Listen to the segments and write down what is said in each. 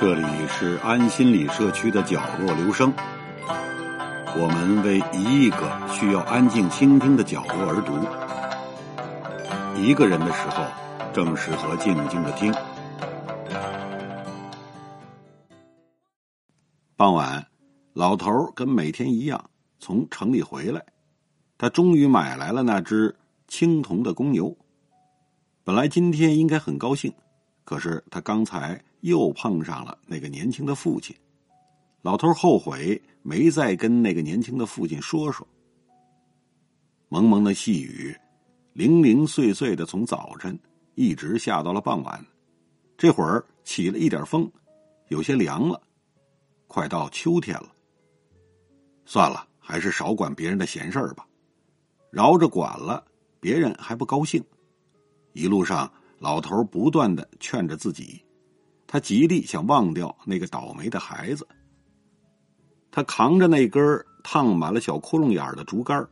这里是安心理社区的角落留声，我们为一亿个需要安静倾听的角落而读。一个人的时候，正适合静静的听。傍晚，老头跟每天一样从城里回来，他终于买来了那只青铜的公牛。本来今天应该很高兴，可是他刚才。又碰上了那个年轻的父亲，老头后悔没再跟那个年轻的父亲说说。蒙蒙的细雨，零零碎碎的从早晨一直下到了傍晚，这会儿起了一点风，有些凉了，快到秋天了。算了，还是少管别人的闲事儿吧，饶着管了，别人还不高兴。一路上，老头不断的劝着自己。他极力想忘掉那个倒霉的孩子。他扛着那根烫满了小窟窿眼的竹竿，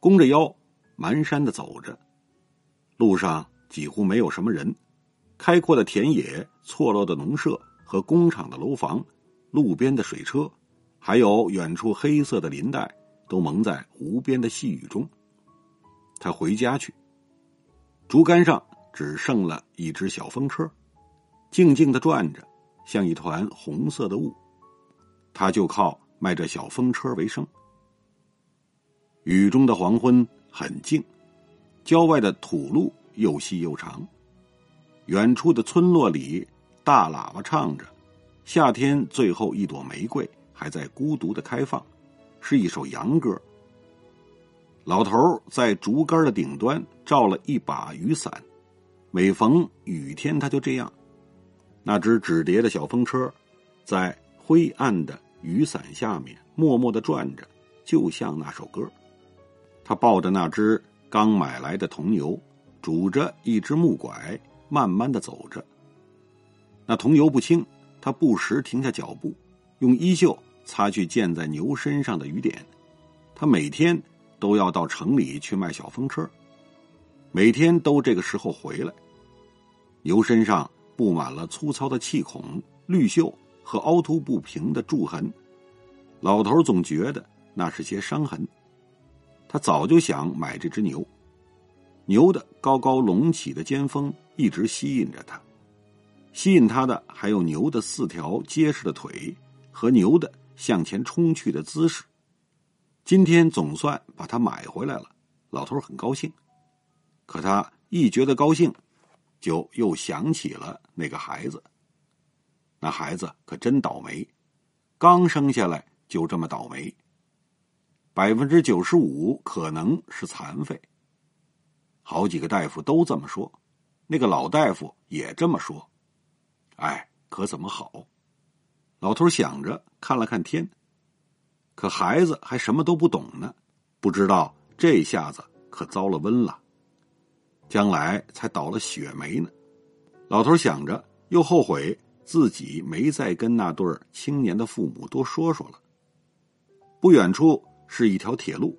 弓着腰，蹒跚的走着。路上几乎没有什么人，开阔的田野、错落的农舍和工厂的楼房、路边的水车，还有远处黑色的林带，都蒙在无边的细雨中。他回家去。竹竿上只剩了一只小风车。静静的转着，像一团红色的雾。他就靠卖这小风车为生。雨中的黄昏很静，郊外的土路又细又长。远处的村落里，大喇叭唱着：“夏天最后一朵玫瑰还在孤独的开放”，是一首洋歌。老头在竹竿的顶端罩了一把雨伞，每逢雨天，他就这样。那只纸叠的小风车，在灰暗的雨伞下面默默的转着，就像那首歌。他抱着那只刚买来的铜牛，拄着一只木拐，慢慢的走着。那铜牛不轻，他不时停下脚步，用衣袖擦去溅在牛身上的雨点。他每天都要到城里去卖小风车，每天都这个时候回来。牛身上。布满了粗糙的气孔、绿锈和凹凸不平的柱痕，老头总觉得那是些伤痕。他早就想买这只牛，牛的高高隆起的尖峰一直吸引着他，吸引他的还有牛的四条结实的腿和牛的向前冲去的姿势。今天总算把它买回来了，老头很高兴。可他一觉得高兴。就又想起了那个孩子。那孩子可真倒霉，刚生下来就这么倒霉。百分之九十五可能是残废。好几个大夫都这么说，那个老大夫也这么说。哎，可怎么好？老头想着，看了看天，可孩子还什么都不懂呢，不知道这下子可遭了瘟了。将来才倒了血霉呢，老头想着，又后悔自己没再跟那对青年的父母多说说了。不远处是一条铁路，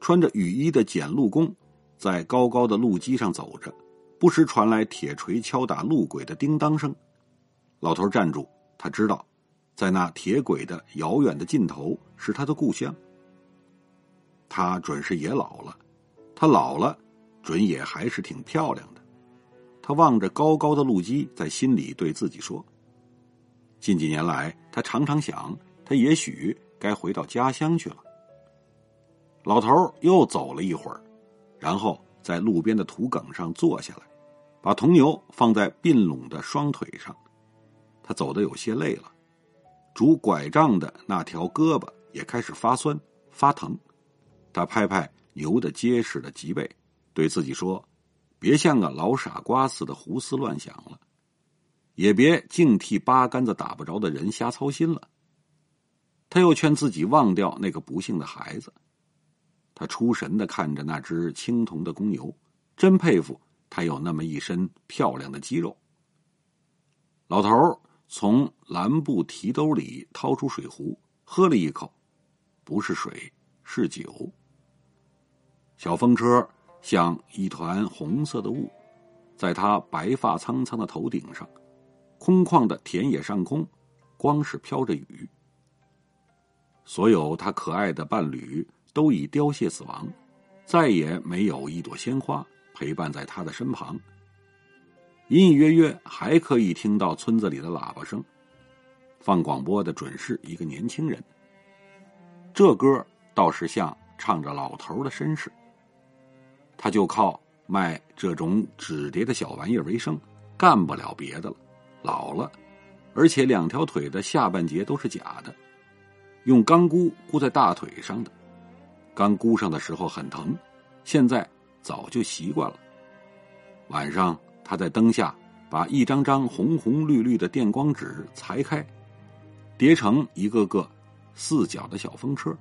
穿着雨衣的检路工在高高的路基上走着，不时传来铁锤敲打路轨的叮当声。老头站住，他知道，在那铁轨的遥远的尽头是他的故乡。他准是也老了，他老了。准也还是挺漂亮的，他望着高高的路基，在心里对自己说：“近几年来，他常常想，他也许该回到家乡去了。”老头又走了一会儿，然后在路边的土埂上坐下来，把铜牛放在并拢的双腿上。他走得有些累了，拄拐杖的那条胳膊也开始发酸发疼。他拍拍牛的结实的脊背。对自己说：“别像个老傻瓜似的胡思乱想了，也别净替八竿子打不着的人瞎操心了。”他又劝自己忘掉那个不幸的孩子。他出神的看着那只青铜的公牛，真佩服他有那么一身漂亮的肌肉。老头从蓝布提兜里掏出水壶，喝了一口，不是水，是酒。小风车。像一团红色的雾，在他白发苍苍的头顶上，空旷的田野上空，光是飘着雨。所有他可爱的伴侣都已凋谢死亡，再也没有一朵鲜花陪伴在他的身旁。隐隐约约还可以听到村子里的喇叭声，放广播的准是一个年轻人。这歌倒是像唱着老头的身世。他就靠卖这种纸叠的小玩意儿为生，干不了别的了。老了，而且两条腿的下半截都是假的，用钢箍箍在大腿上的。刚箍上的时候很疼，现在早就习惯了。晚上。他在灯下把一张张红红绿绿的电光纸裁开，叠成一个个四角的小风车，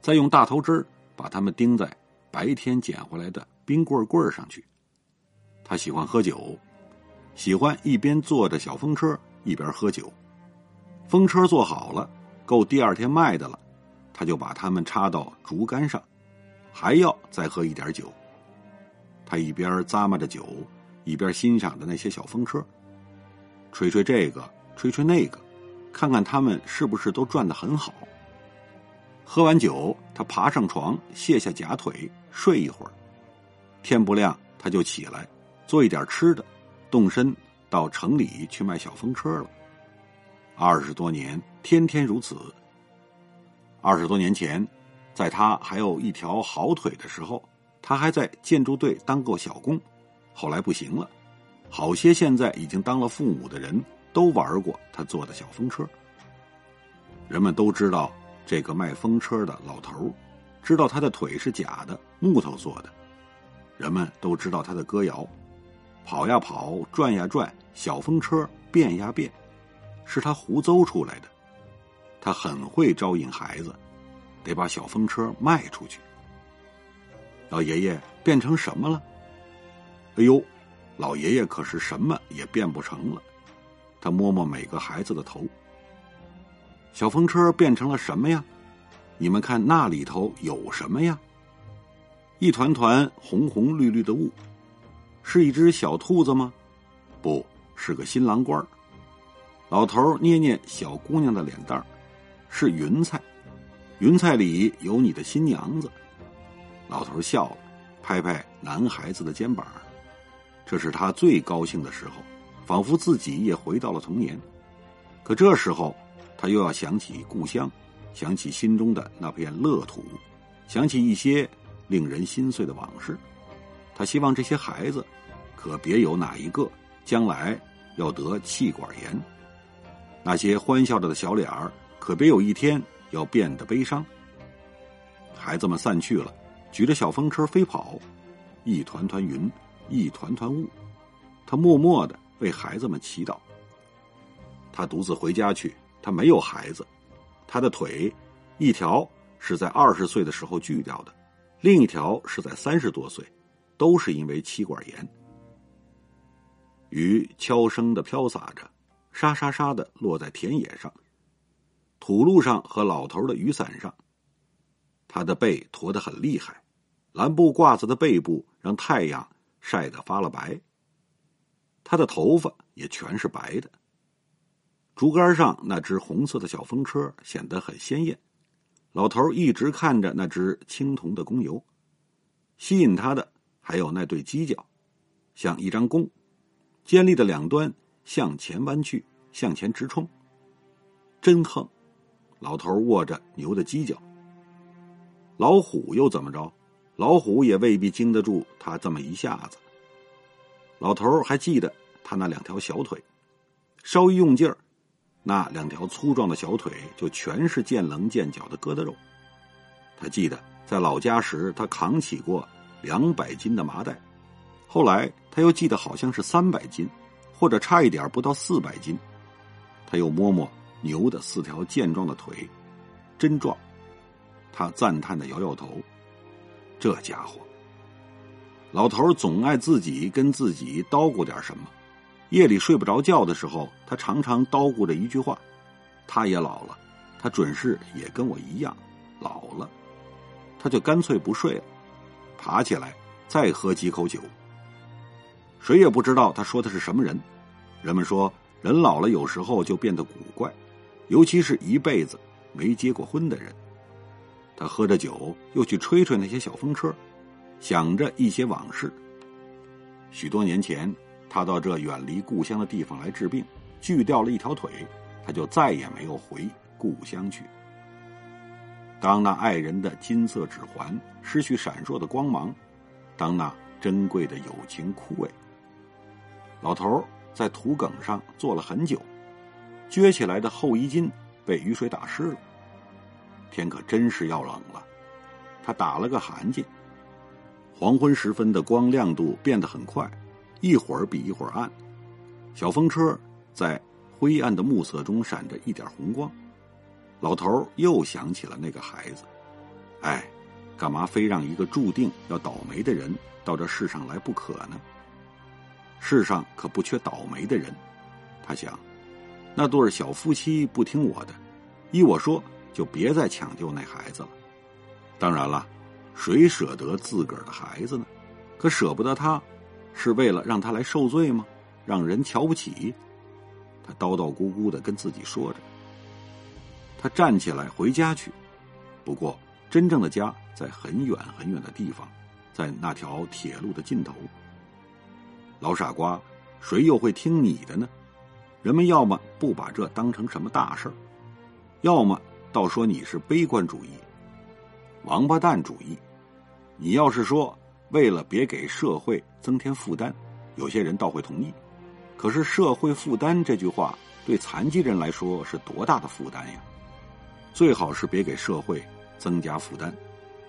再用大头针把它们钉在白天捡回来的冰棍棍上去。他喜欢喝酒，喜欢一边坐着小风车一边喝酒。风车做好了，够第二天卖的了，他就把它们插到竹竿上，还要再喝一点酒。他一边咂摸着酒。一边欣赏着那些小风车，吹吹这个，吹吹那个，看看他们是不是都转得很好。喝完酒，他爬上床，卸下假腿，睡一会儿。天不亮，他就起来，做一点吃的，动身到城里去卖小风车了。二十多年，天天如此。二十多年前，在他还有一条好腿的时候，他还在建筑队当过小工。后来不行了，好些现在已经当了父母的人都玩过他做的小风车。人们都知道这个卖风车的老头知道他的腿是假的，木头做的。人们都知道他的歌谣：跑呀跑，转呀转，小风车变呀变，是他胡诌出来的。他很会招引孩子，得把小风车卖出去。老爷爷变成什么了？哎呦，老爷爷可是什么也变不成了。他摸摸每个孩子的头。小风车变成了什么呀？你们看那里头有什么呀？一团团红红绿绿的雾，是一只小兔子吗？不是个新郎官老头捏捏小姑娘的脸蛋儿，是云彩，云彩里有你的新娘子。老头笑了，拍拍男孩子的肩膀。这是他最高兴的时候，仿佛自己也回到了童年。可这时候，他又要想起故乡，想起心中的那片乐土，想起一些令人心碎的往事。他希望这些孩子，可别有哪一个将来要得气管炎；那些欢笑着的小脸儿，可别有一天要变得悲伤。孩子们散去了，举着小风车飞跑，一团团云。一团团雾，他默默的为孩子们祈祷。他独自回家去，他没有孩子，他的腿一条是在二十岁的时候锯掉的，另一条是在三十多岁，都是因为气管炎。雨悄声的飘洒着，沙沙沙的落在田野上、土路上和老头的雨伞上。他的背驼得很厉害，蓝布褂子的背部让太阳。晒得发了白，他的头发也全是白的。竹竿上那只红色的小风车显得很鲜艳。老头一直看着那只青铜的公牛，吸引他的还有那对犄角，像一张弓，尖利的两端向前弯去，向前直冲。真横！老头握着牛的犄角。老虎又怎么着？老虎也未必经得住他这么一下子。老头还记得他那两条小腿，稍一用劲儿，那两条粗壮的小腿就全是见棱见角的疙瘩肉。他记得在老家时，他扛起过两百斤的麻袋，后来他又记得好像是三百斤，或者差一点不到四百斤。他又摸摸牛的四条健壮的腿，真壮。他赞叹的摇摇头。这家伙，老头总爱自己跟自己叨咕点什么。夜里睡不着觉的时候，他常常叨咕着一句话：“他也老了，他准是也跟我一样老了。”他就干脆不睡了，爬起来再喝几口酒。谁也不知道他说的是什么人。人们说，人老了有时候就变得古怪，尤其是一辈子没结过婚的人。他喝着酒，又去吹吹那些小风车，想着一些往事。许多年前，他到这远离故乡的地方来治病，锯掉了一条腿，他就再也没有回故乡去。当那爱人的金色指环失去闪烁的光芒，当那珍贵的友情枯萎，老头在土埂上坐了很久，撅起来的厚衣襟被雨水打湿了。天可真是要冷了，他打了个寒噤。黄昏时分的光亮度变得很快，一会儿比一会儿暗。小风车在灰暗的暮色中闪着一点红光。老头又想起了那个孩子，哎，干嘛非让一个注定要倒霉的人到这世上来不可呢？世上可不缺倒霉的人，他想，那对小夫妻不听我的，依我说就别再抢救那孩子了。当然了，谁舍得自个儿的孩子呢？可舍不得他，是为了让他来受罪吗？让人瞧不起？他叨叨咕咕的跟自己说着。他站起来回家去，不过真正的家在很远很远的地方，在那条铁路的尽头。老傻瓜，谁又会听你的呢？人们要么不把这当成什么大事儿，要么倒说你是悲观主义、王八蛋主义。你要是说为了别给社会增添负担，有些人倒会同意。可是“社会负担”这句话对残疾人来说是多大的负担呀？最好是别给社会增加负担，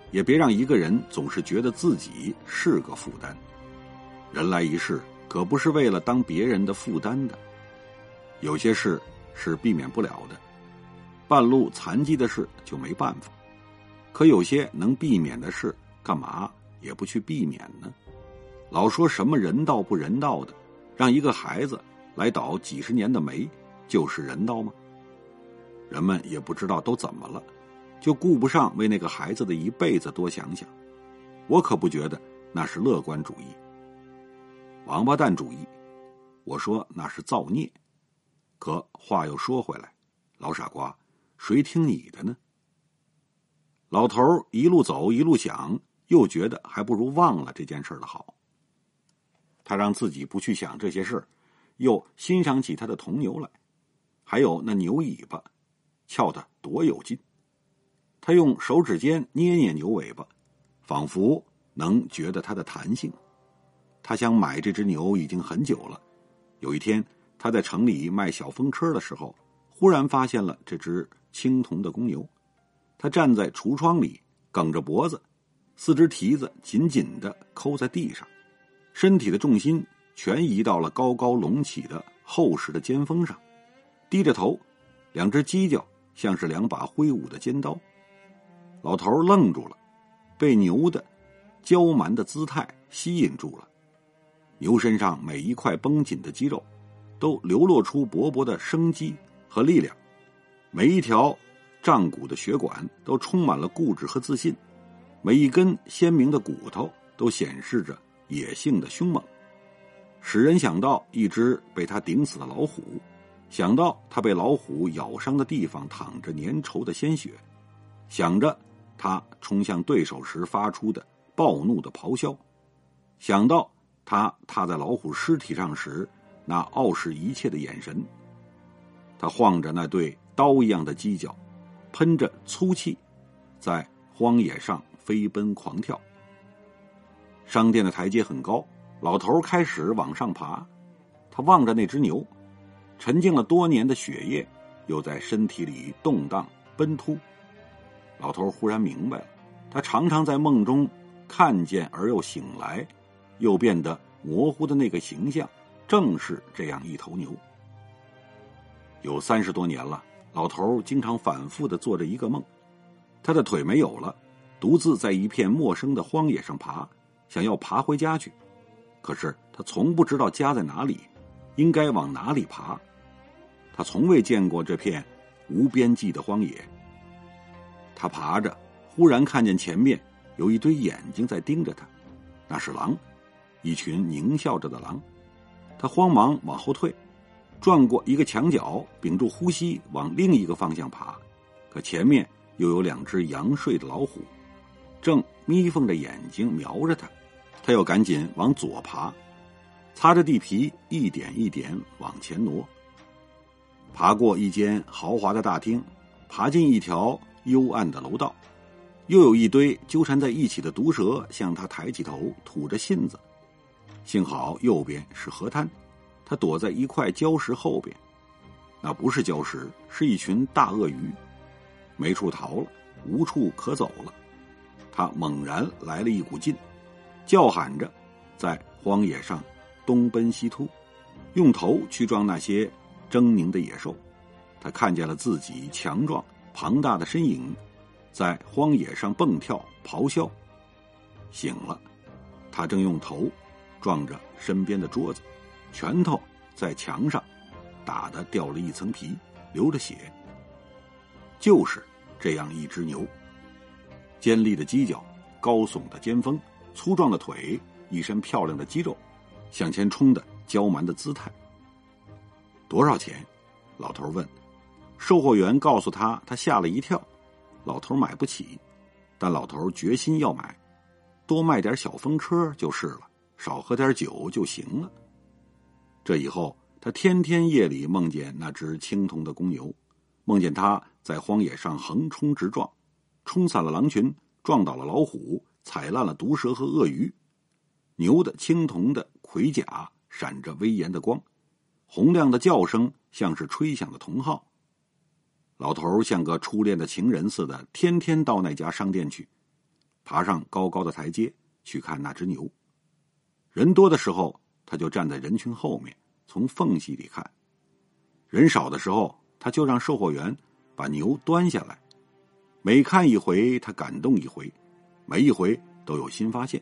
也别让一个人总是觉得自己是个负担。人来一世，可不是为了当别人的负担的。有些事是避免不了的，半路残疾的事就没办法。可有些能避免的事，干嘛也不去避免呢？老说什么人道不人道的，让一个孩子来倒几十年的霉，就是人道吗？人们也不知道都怎么了，就顾不上为那个孩子的一辈子多想想。我可不觉得那是乐观主义、王八蛋主义。我说那是造孽。可话又说回来，老傻瓜，谁听你的呢？老头一路走一路想，又觉得还不如忘了这件事的好。他让自己不去想这些事又欣赏起他的铜牛来，还有那牛尾巴。翘得多有劲！他用手指尖捏捏牛尾巴，仿佛能觉得它的弹性。他想买这只牛已经很久了。有一天，他在城里卖小风车的时候，忽然发现了这只青铜的公牛。他站在橱窗里，梗着脖子，四只蹄子紧紧的抠在地上，身体的重心全移到了高高隆起的厚实的尖峰上，低着头，两只犄角。像是两把挥舞的尖刀，老头愣住了，被牛的娇蛮的姿态吸引住了。牛身上每一块绷紧的肌肉，都流露出勃勃的生机和力量；每一条胀鼓的血管都充满了固执和自信；每一根鲜明的骨头都显示着野性的凶猛，使人想到一只被他顶死的老虎。想到他被老虎咬伤的地方淌着粘稠的鲜血，想着他冲向对手时发出的暴怒的咆哮，想到他踏在老虎尸体上时那傲视一切的眼神，他晃着那对刀一样的犄角，喷着粗气，在荒野上飞奔狂跳。商店的台阶很高，老头开始往上爬，他望着那只牛。沉静了多年的血液，又在身体里动荡奔突。老头忽然明白了，他常常在梦中看见而又醒来，又变得模糊的那个形象，正是这样一头牛。有三十多年了，老头经常反复的做着一个梦：他的腿没有了，独自在一片陌生的荒野上爬，想要爬回家去。可是他从不知道家在哪里。应该往哪里爬？他从未见过这片无边际的荒野。他爬着，忽然看见前面有一堆眼睛在盯着他，那是狼，一群狞笑着的狼。他慌忙往后退，转过一个墙角，屏住呼吸往另一个方向爬，可前面又有两只羊睡的老虎，正眯缝着眼睛瞄着他。他又赶紧往左爬，擦着地皮，一点一点往前挪。爬过一间豪华的大厅，爬进一条幽暗的楼道，又有一堆纠缠在一起的毒蛇向他抬起头吐着信子。幸好右边是河滩，他躲在一块礁石后边。那不是礁石，是一群大鳄鱼，没处逃了，无处可走了。他猛然来了一股劲，叫喊着，在荒野上东奔西突，用头去撞那些。狰狞的野兽，他看见了自己强壮庞大的身影，在荒野上蹦跳咆哮。醒了，他正用头撞着身边的桌子，拳头在墙上打的掉了一层皮，流着血。就是这样一只牛，尖利的犄角，高耸的尖峰，粗壮的腿，一身漂亮的肌肉，向前冲的娇蛮的姿态。多少钱？老头问。售货员告诉他，他吓了一跳。老头买不起，但老头决心要买，多卖点小风车就是了，少喝点酒就行了。这以后，他天天夜里梦见那只青铜的公牛，梦见它在荒野上横冲直撞，冲散了狼群，撞倒了老虎，踩烂了毒蛇和鳄鱼。牛的青铜的盔甲闪着威严的光。洪亮的叫声像是吹响的铜号。老头像个初恋的情人似的，天天到那家商店去，爬上高高的台阶去看那只牛。人多的时候，他就站在人群后面，从缝隙里看；人少的时候，他就让售货员把牛端下来。每看一回，他感动一回，每一回都有新发现。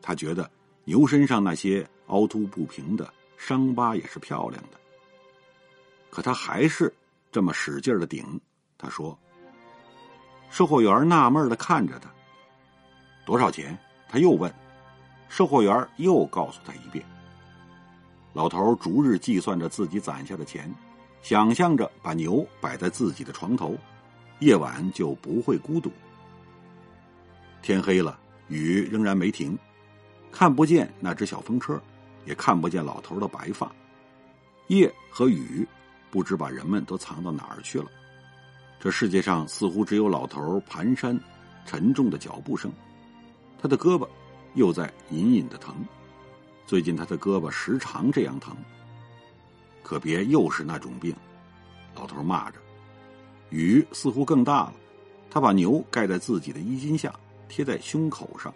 他觉得牛身上那些凹凸不平的。伤疤也是漂亮的，可他还是这么使劲的顶。他说：“售货员纳闷的看着他，多少钱？”他又问。售货员又告诉他一遍。老头逐日计算着自己攒下的钱，想象着把牛摆在自己的床头，夜晚就不会孤独。天黑了，雨仍然没停，看不见那只小风车。也看不见老头的白发，夜和雨不知把人们都藏到哪儿去了。这世界上似乎只有老头蹒跚沉重的脚步声。他的胳膊又在隐隐的疼，最近他的胳膊时常这样疼。可别又是那种病，老头骂着。雨似乎更大了，他把牛盖在自己的衣襟下，贴在胸口上。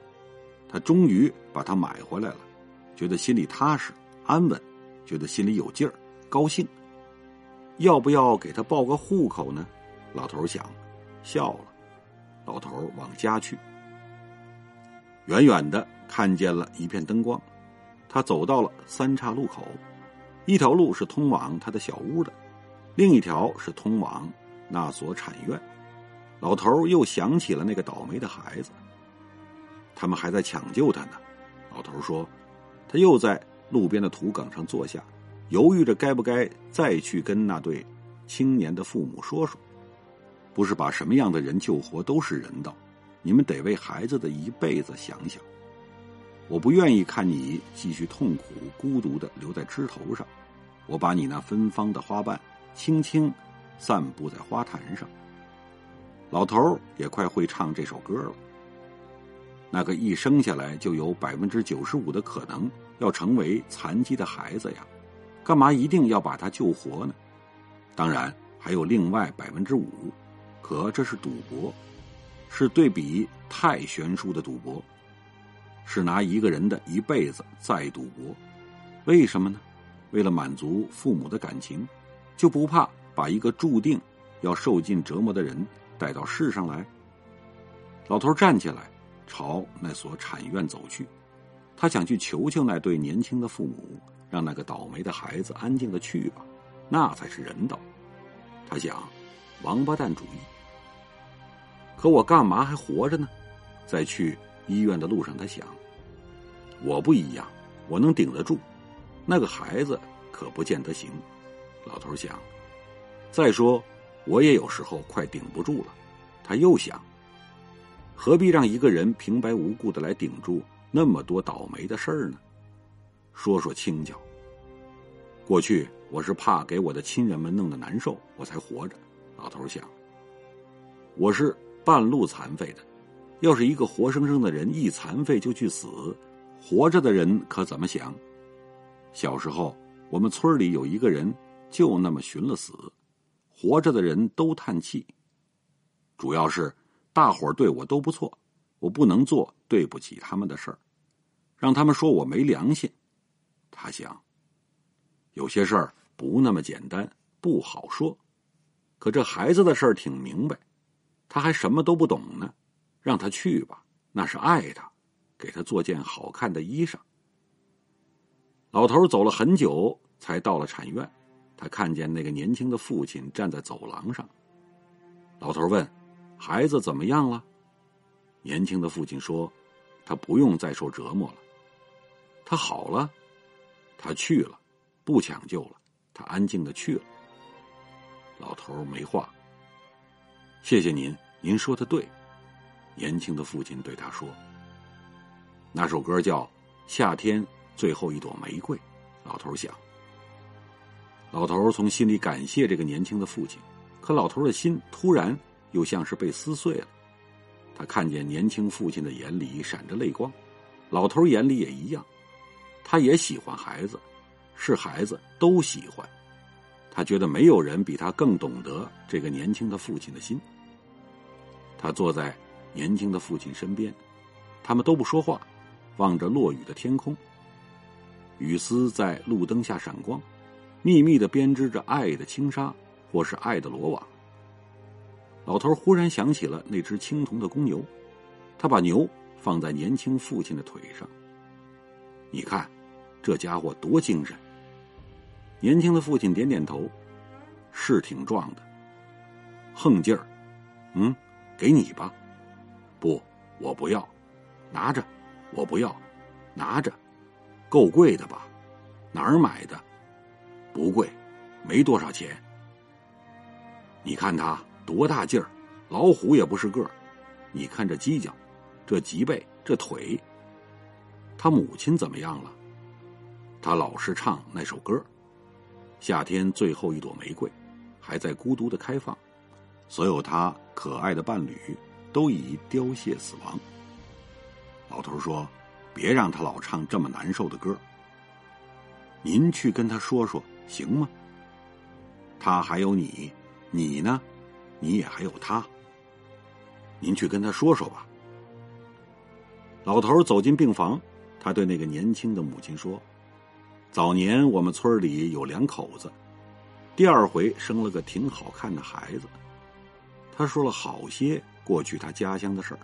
他终于把它买回来了。觉得心里踏实安稳，觉得心里有劲儿，高兴。要不要给他报个户口呢？老头想，笑了。老头往家去。远远的看见了一片灯光，他走到了三岔路口，一条路是通往他的小屋的，另一条是通往那所产院。老头又想起了那个倒霉的孩子，他们还在抢救他呢。老头说。他又在路边的土埂上坐下，犹豫着该不该再去跟那对青年的父母说说。不是把什么样的人救活都是人道，你们得为孩子的一辈子想想。我不愿意看你继续痛苦孤独的留在枝头上，我把你那芬芳的花瓣轻轻散布在花坛上。老头也快会唱这首歌了。那个一生下来就有百分之九十五的可能要成为残疾的孩子呀，干嘛一定要把他救活呢？当然还有另外百分之五，可这是赌博，是对比太悬殊的赌博，是拿一个人的一辈子在赌博。为什么呢？为了满足父母的感情，就不怕把一个注定要受尽折磨的人带到世上来？老头站起来。朝那所产院走去，他想去求求那对年轻的父母，让那个倒霉的孩子安静的去吧，那才是人道。他想，王八蛋主意。可我干嘛还活着呢？在去医院的路上，他想，我不一样，我能顶得住，那个孩子可不见得行。老头想。再说，我也有时候快顶不住了。他又想，何必让一个人平白无故的来顶住那么多倒霉的事儿呢？说说轻巧。过去我是怕给我的亲人们弄得难受，我才活着。老头想，我是半路残废的。要是一个活生生的人一残废就去死，活着的人可怎么想？小时候，我们村里有一个人就那么寻了死，活着的人都叹气。主要是大伙儿对我都不错，我不能做对不起他们的事儿，让他们说我没良心。他想，有些事儿不那么简单，不好说。可这孩子的事儿挺明白，他还什么都不懂呢。让他去吧，那是爱他，给他做件好看的衣裳。老头走了很久，才到了产院。他看见那个年轻的父亲站在走廊上。老头问：“孩子怎么样了？”年轻的父亲说：“他不用再受折磨了，他好了，他去了，不抢救了，他安静的去了。”老头没话。谢谢您，您说的对。年轻的父亲对他说：“那首歌叫《夏天最后一朵玫瑰》。”老头想。老头从心里感谢这个年轻的父亲，可老头的心突然又像是被撕碎了。他看见年轻父亲的眼里闪着泪光，老头眼里也一样。他也喜欢孩子，是孩子都喜欢。他觉得没有人比他更懂得这个年轻的父亲的心。他坐在。年轻的父亲身边，他们都不说话，望着落雨的天空。雨丝在路灯下闪光，秘密的编织着爱的轻纱，或是爱的罗网。老头忽然想起了那只青铜的公牛，他把牛放在年轻父亲的腿上。你看，这家伙多精神！年轻的父亲点点头，是挺壮的，横劲儿。嗯，给你吧。不，我不要，拿着，我不要，拿着，够贵的吧？哪儿买的？不贵，没多少钱。你看他多大劲儿，老虎也不是个儿。你看这犄角，这脊背，这腿。他母亲怎么样了？他老是唱那首歌，《夏天最后一朵玫瑰》，还在孤独的开放。所有他可爱的伴侣。都已凋谢死亡。老头说：“别让他老唱这么难受的歌。您去跟他说说，行吗？他还有你，你呢？你也还有他。您去跟他说说吧。”老头走进病房，他对那个年轻的母亲说：“早年我们村里有两口子，第二回生了个挺好看的孩子。”他说了好些。过去他家乡的事儿，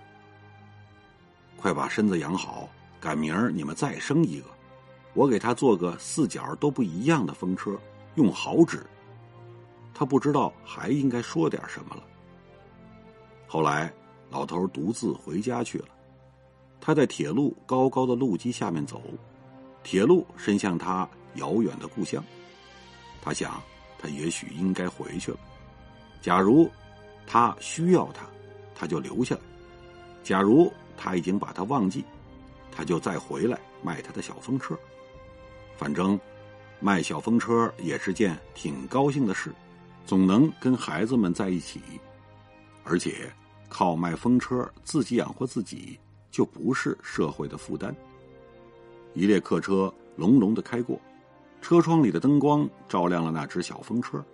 快把身子养好，赶明儿你们再生一个，我给他做个四角都不一样的风车，用好纸。他不知道还应该说点什么了。后来老头独自回家去了，他在铁路高高的路基下面走，铁路伸向他遥远的故乡。他想，他也许应该回去了。假如他需要他。他就留下来。假如他已经把他忘记，他就再回来卖他的小风车。反正卖小风车也是件挺高兴的事，总能跟孩子们在一起，而且靠卖风车自己养活自己，就不是社会的负担。一列客车隆隆的开过，车窗里的灯光照亮了那只小风车。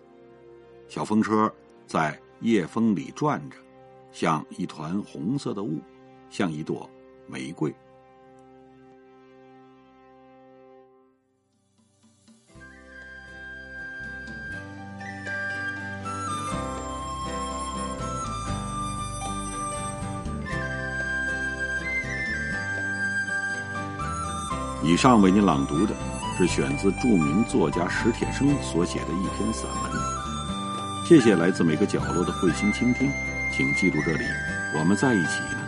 小风车在夜风里转着。像一团红色的雾，像一朵玫瑰。上为您朗读的是选自著名作家史铁生所写的一篇散文。谢谢来自每个角落的慧心倾听。请记住这里，我们在一起呢，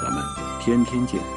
咱们天天见。